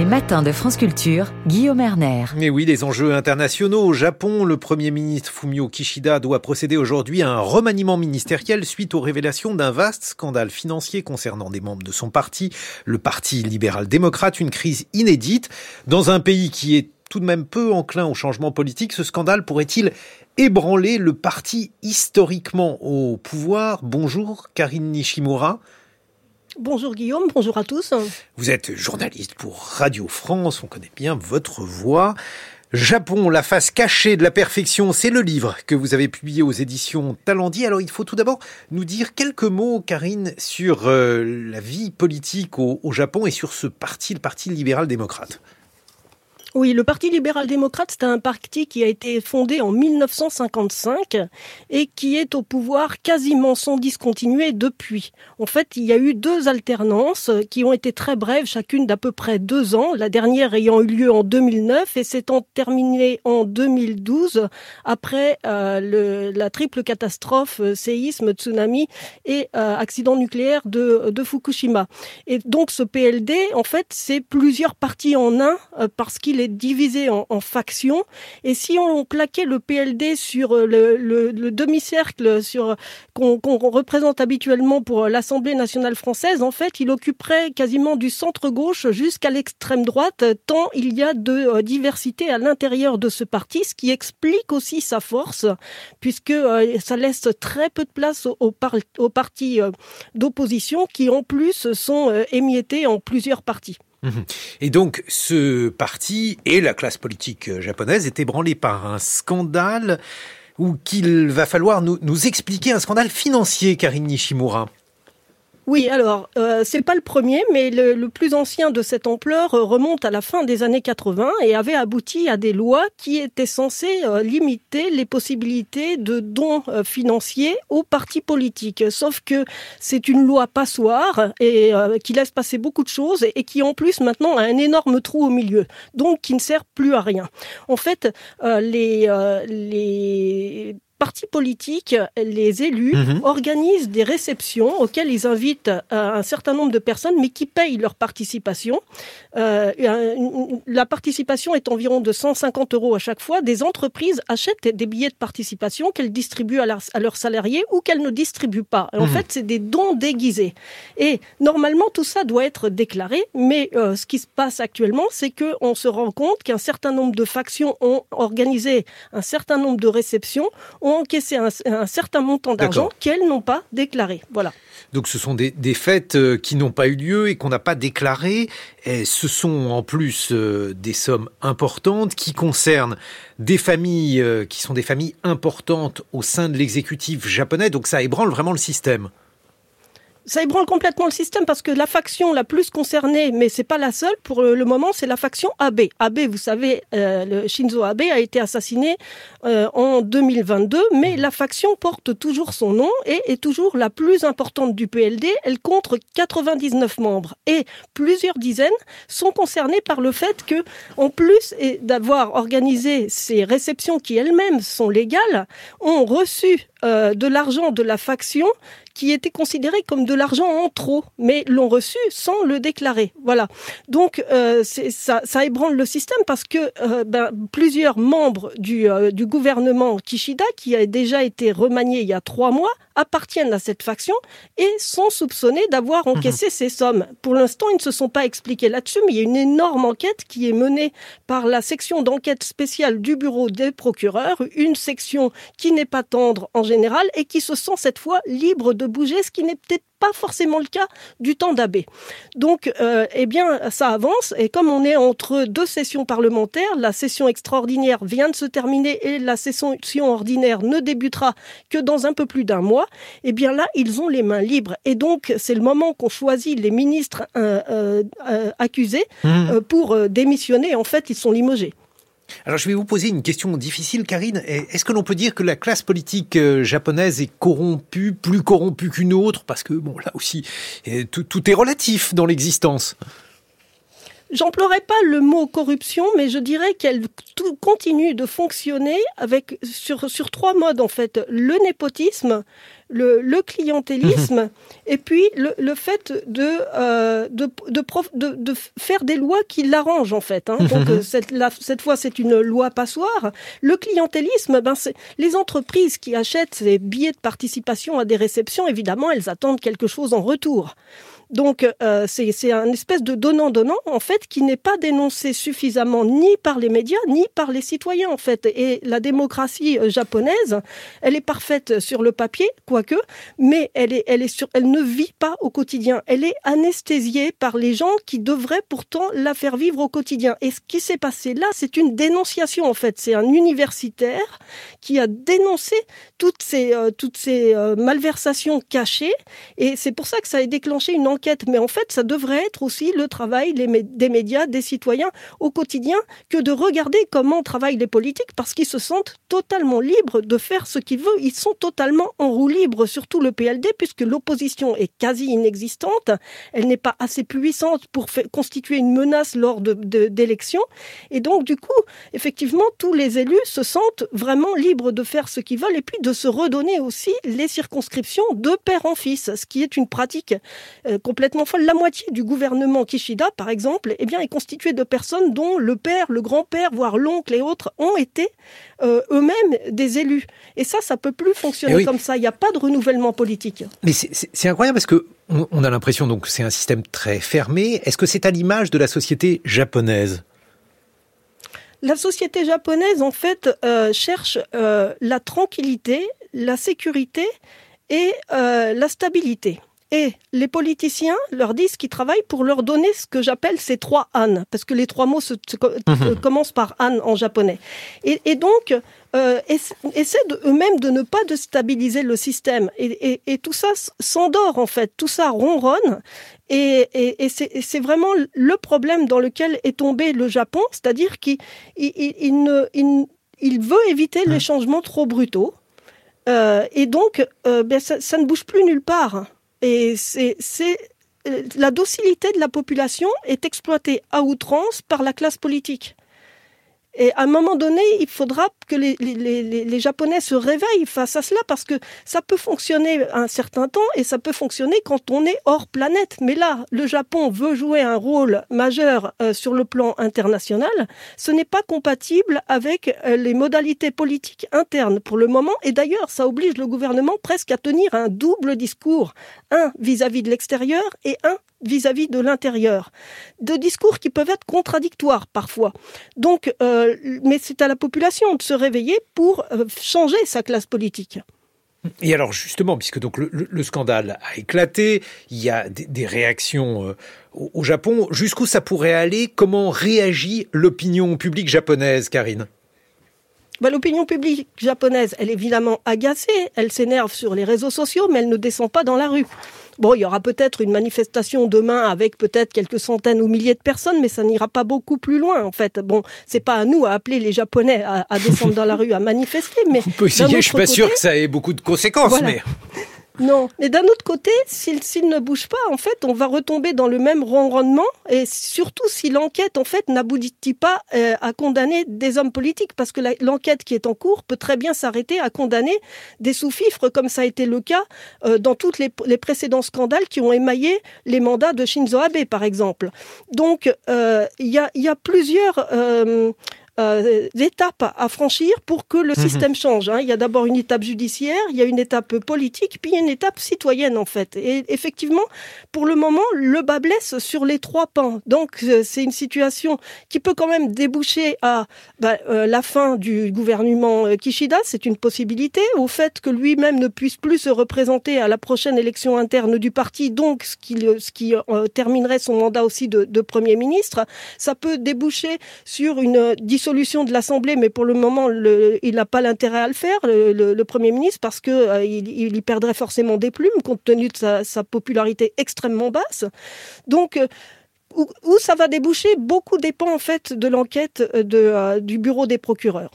Les matins de France Culture, Guillaume Erner. Et oui, les enjeux internationaux. Au Japon, le Premier ministre Fumio Kishida doit procéder aujourd'hui à un remaniement ministériel suite aux révélations d'un vaste scandale financier concernant des membres de son parti, le Parti libéral-démocrate, une crise inédite. Dans un pays qui est tout de même peu enclin au changement politique, ce scandale pourrait-il ébranler le parti historiquement au pouvoir? Bonjour Karine Nishimura. Bonjour Guillaume, bonjour à tous. Vous êtes journaliste pour Radio France, on connaît bien votre voix. Japon, la face cachée de la perfection, c'est le livre que vous avez publié aux éditions Talendier. Alors il faut tout d'abord nous dire quelques mots, Karine, sur euh, la vie politique au, au Japon et sur ce parti, le Parti libéral-démocrate. Oui, le Parti libéral-démocrate, c'est un parti qui a été fondé en 1955 et qui est au pouvoir quasiment sans discontinuer depuis. En fait, il y a eu deux alternances qui ont été très brèves, chacune d'à peu près deux ans, la dernière ayant eu lieu en 2009 et s'étant terminée en 2012 après euh, la triple catastrophe, euh, séisme, tsunami et euh, accident nucléaire de, de, Fukushima. Et donc ce PLD, en fait, c'est plusieurs partis en un parce qu'il divisé en, factions. Et si on plaquait le PLD sur euh, le, le, le demi-cercle qu'on qu représente habituellement pour l'Assemblée nationale française, en fait, il occuperait quasiment du centre-gauche jusqu'à l'extrême droite, tant il y a de euh, diversité à l'intérieur de ce parti, ce qui explique aussi sa force, puisque euh, ça laisse très peu de place aux, aux, par aux partis d'opposition qui, en plus, sont émiettés en plusieurs partis. Mhm. Et donc, ce parti et la classe politique japonaise est ébranlé par un scandale ou qu'il va falloir nous, nous, expliquer un scandale financier, Karine Nishimura. Oui, alors, euh, c'est pas le premier, mais le, plus ancien de cette ampleur remonte à la fin des années 80 et avait abouti à des lois qui étaient censées euh, limiter les possibilités de dons euh, financiers aux partis politiques. Sauf que c'est une loi passoire et euh, qui laisse passer beaucoup de choses et qui en plus maintenant a un énorme trou au milieu, donc qui ne sert plus à rien. En fait, euh, euh, les partis politiques, les élus, mmh. organisent des réceptions auxquelles ils invitent euh, un certain nombre de personnes, mais qui payent leur participation. Euh, la participation est environ de 150 euros à chaque fois. Des entreprises achètent des billets de participation qu'elles distribuent à, leur, à, leurs salariés ou qu'elles ne distribuent pas. En mmh. fait, c'est des dons déguisés. Et normalement, tout ça doit être déclaré, mais euh, ce qui se passe actuellement, c'est qu'on se rend compte qu'un certain nombre de factions ont organisé un certain nombre de réceptions, ont encaissé un, un certain montant d'argent qu'elles n'ont pas déclaré. Voilà. Donc ce sont des, des fêtes qui n'ont pas eu lieu et qu'on n'a pas déclarées. Et ce sont en plus euh, des sommes importantes qui concernent des familles euh, qui sont des familles importantes au sein de l'exécutif japonais. Donc ça ébranle vraiment le système ça ébranle complètement le système parce que la faction la plus concernée, mais c'est pas la seule pour le moment, c'est la faction Abe. Abe, vous savez, euh, le Shinzo Abe a été assassiné euh, en 2022, mais la faction porte toujours son nom et est toujours la plus importante du PLD. Elle compte 99 membres et plusieurs dizaines sont concernés par le fait que, en plus d'avoir organisé ces réceptions qui elles-mêmes sont légales, ont reçu euh, de l'argent de la faction qui était considéré comme de l'argent en trop, mais l'ont reçu sans le déclarer. Voilà. Donc euh, ça, ébranle le système parce que euh, ben, plusieurs membres du, euh, du gouvernement Kishida, qui a déjà été remanié il y a trois mois, appartiennent à cette faction et sont soupçonnés d'avoir encaissé mmh. ces sommes. Pour l'instant, ils ne se sont pas expliqués là-dessus, mais il y a une énorme enquête qui est menée par la section d'enquête spéciale du bureau des procureurs, une section qui n'est pas tendre en général et qui se sent cette fois libre de bouger, ce qui n'est peut-être pas forcément le cas du temps d'Abbé. Donc, euh, eh bien, ça avance. Et comme on est entre deux sessions parlementaires, la session extraordinaire vient de se terminer et la session ordinaire ne débutera que dans un peu plus d'un mois. Eh bien là, ils ont les mains libres. Et donc, c'est le moment qu'on choisit les ministres euh, euh, accusés mmh. pour démissionner. En fait, ils sont limogés. Alors je vais vous poser une question difficile, Karine. Est-ce que l'on peut dire que la classe politique euh, japonaise est corrompue, plus corrompue qu'une autre? Parce que, bon, là aussi, tout, tout est relatif dans l'existence. J'emploierais pas le mot corruption, mais je dirais qu'elle continue de fonctionner avec sur sur trois modes en fait le népotisme, le, le clientélisme et puis le, le fait de, euh, de, de, de, de, faire des lois qui l'arrangent en fait. Hein. Donc euh, cette, la, cette fois c'est une loi passoire. Le clientélisme, ben c'est les entreprises qui achètent ces billets de participation à des réceptions, évidemment elles attendent quelque chose en retour. Donc euh, c'est un espèce de donnant-donnant en fait qui n'est pas dénoncé suffisamment ni par les médias ni par les citoyens en fait. Et la démocratie euh, japonaise, elle est parfaite sur le papier, quoique, mais elle est, elle est sur, elle ne vit pas au quotidien. Elle est anesthésiée par les gens qui devraient pourtant la faire vivre au quotidien. Et ce qui s'est passé là, c'est une dénonciation en fait. C'est un universitaire qui a dénoncé toutes ces euh, toutes ces malversations cachées. Et c'est pour ça que ça a déclenché une enquête mais en fait, ça devrait être aussi le travail des médias, des citoyens au quotidien, que de regarder comment travaillent les politiques, parce qu'ils se sentent totalement libres de faire ce qu'ils veulent. Ils sont totalement en roue libre, surtout le PLD, puisque l'opposition est quasi inexistante. Elle n'est pas assez puissante pour constituer une menace lors d'élections. Et donc, du coup, effectivement, tous les élus se sentent vraiment libres de faire ce qu'ils veulent et puis de se redonner aussi les circonscriptions de père en fils, ce qui est une pratique euh, complètement folle. La moitié du gouvernement Kishida, par exemple, eh bien, est constituée de personnes dont le père, le grand-père, voire l'oncle et autres ont été euh, eux-mêmes des élus. Et ça, ça peut plus fonctionner eh comme ça. Il n'y a pas de renouvellement politique. Mais c'est incroyable parce que on, a l'impression donc c'est un système très fermé. Est-ce que c'est à l'image de la société japonaise? La société japonaise, en fait, euh, cherche euh, la tranquillité, la sécurité et la stabilité. Et les politiciens leur disent qu'ils travaillent pour leur donner ce que j'appelle ces trois ânes, parce que les trois mots se, mhm. commencent par âne en japonais. Et, et donc, euh, essaient eux-mêmes de ne pas déstabiliser le système. Et, et, et tout ça s'endort en fait, tout ça ronronne. Et, et c'est vraiment le problème dans lequel est tombé le Japon, c'est-à-dire qu'il il, il, ne, il, il veut éviter les changements trop brutaux. Euh, et donc, euh, ben ça, ça, ne bouge plus nulle part. Et c'est euh, la docilité de la population est exploitée à outrance par la classe politique. Et à un moment donné, il faudra que les, les, les, Japonais se réveillent face à cela parce que ça peut fonctionner un certain temps et ça peut fonctionner quand on est hors planète. Mais là, le Japon veut jouer un rôle majeur euh, sur le plan international. Ce n'est pas compatible avec euh, les modalités politiques internes pour le moment. Et d'ailleurs, ça oblige le gouvernement presque à tenir un double discours, un vis-à-vis -vis de l'extérieur et un vis-à-vis de l'intérieur. De discours qui peuvent être contradictoires parfois. Donc, euh, mais c'est à la population de se réveiller pour euh, changer sa classe politique. Et alors justement, puisque donc le, scandale a éclaté, il y a des, réactions euh, au, Japon, jusqu'où ça pourrait aller? Comment réagit l'opinion publique japonaise, Karine? Bah, L'opinion publique japonaise, elle est évidemment agacée, elle s'énerve sur les réseaux sociaux, mais elle ne descend pas dans la rue. Bon, il y aura peut-être une manifestation demain avec peut-être quelques centaines ou milliers de personnes, mais ça n'ira pas beaucoup plus loin, en fait. Bon, c'est pas à nous à appeler les Japonais à, descendre dans la rue à manifester, mais. On peut essayer, je suis pas sûr que ça ait beaucoup de conséquences, mais. Non, mais d'un autre côté, s'il ne bouge pas, en fait, on va retomber dans le même ronronnement, et surtout si l'enquête, en fait, n'aboutit pas euh, à condamner des hommes politiques, parce que l'enquête qui est en cours peut très bien s'arrêter à condamner des sous-fifres, comme ça a été le cas euh, dans tous les, précédents scandales qui ont émaillé les mandats de Shinzo Abe, par exemple. Donc, euh, il y, a, plusieurs euh, étapes à franchir pour que le mhm. système change. Hein. Il y a d'abord une étape judiciaire, il y a une étape politique, puis il y a une étape citoyenne en fait. Et effectivement, pour le moment, le bas blesse sur les trois pans. Donc euh, c'est une situation qui peut quand même déboucher à bah, euh, la fin du gouvernement euh, Kishida, c'est une possibilité, au fait que lui-même ne puisse plus se représenter à la prochaine élection interne du parti, donc ce qui, ce qui terminerait son mandat aussi de, de Premier ministre. Ça peut déboucher sur une dissolution solution de l'Assemblée, mais pour le moment, il n'a pas l'intérêt à le faire, le, Premier ministre, parce que euh, il, y perdrait forcément des plumes, compte tenu de sa, popularité extrêmement basse. Donc, euh, où, ça va déboucher, beaucoup dépend en fait de l'enquête euh, de, du bureau des procureurs.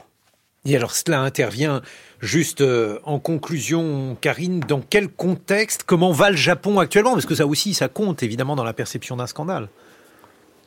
Et alors cela intervient juste en conclusion, Karine, dans quel contexte, comment va le Japon actuellement? Parce que ça aussi, ça compte évidemment dans la perception d'un scandale.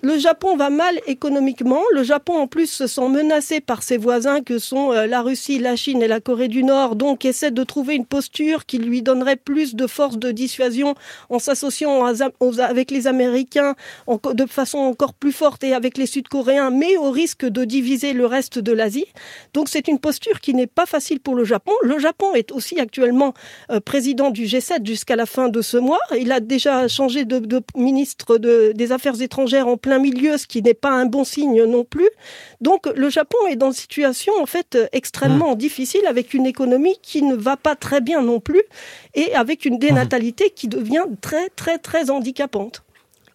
Le Japon va mal économiquement. Le Japon, en plus, se sent menacé par ses voisins que sont euh, la Russie, la Chine et la Corée du Nord, donc essaie de trouver une posture qui lui donnerait plus de force de dissuasion en s'associant avec les Américains de façon encore plus forte et avec les Sud-Coréens, mais au risque de diviser le reste de l'Asie. Donc c'est une posture qui n'est pas facile pour le Japon. Le Japon est aussi actuellement euh, président du G7 jusqu'à la fin de ce mois. Il a déjà changé de, ministre de, des Affaires étrangères en plein milieu, ce qui n'est pas un bon signe non plus. Donc le Japon est dans une situation en fait extrêmement mmh. difficile avec une économie qui ne va pas très bien non plus et avec une dénatalité qui devient très très très handicapante.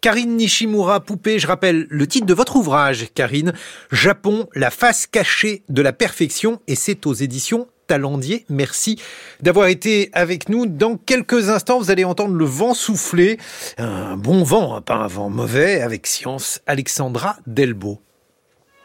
Karine Nishimura Poupée, je rappelle le titre de votre ouvrage, Karine, Japon, la face cachée de la perfection, et c'est aux éditions Talendier. Merci d'avoir été avec nous. Dans quelques instants, vous allez entendre le vent souffler. Un bon vent, pas un vent mauvais, avec Science Alexandra Delbo.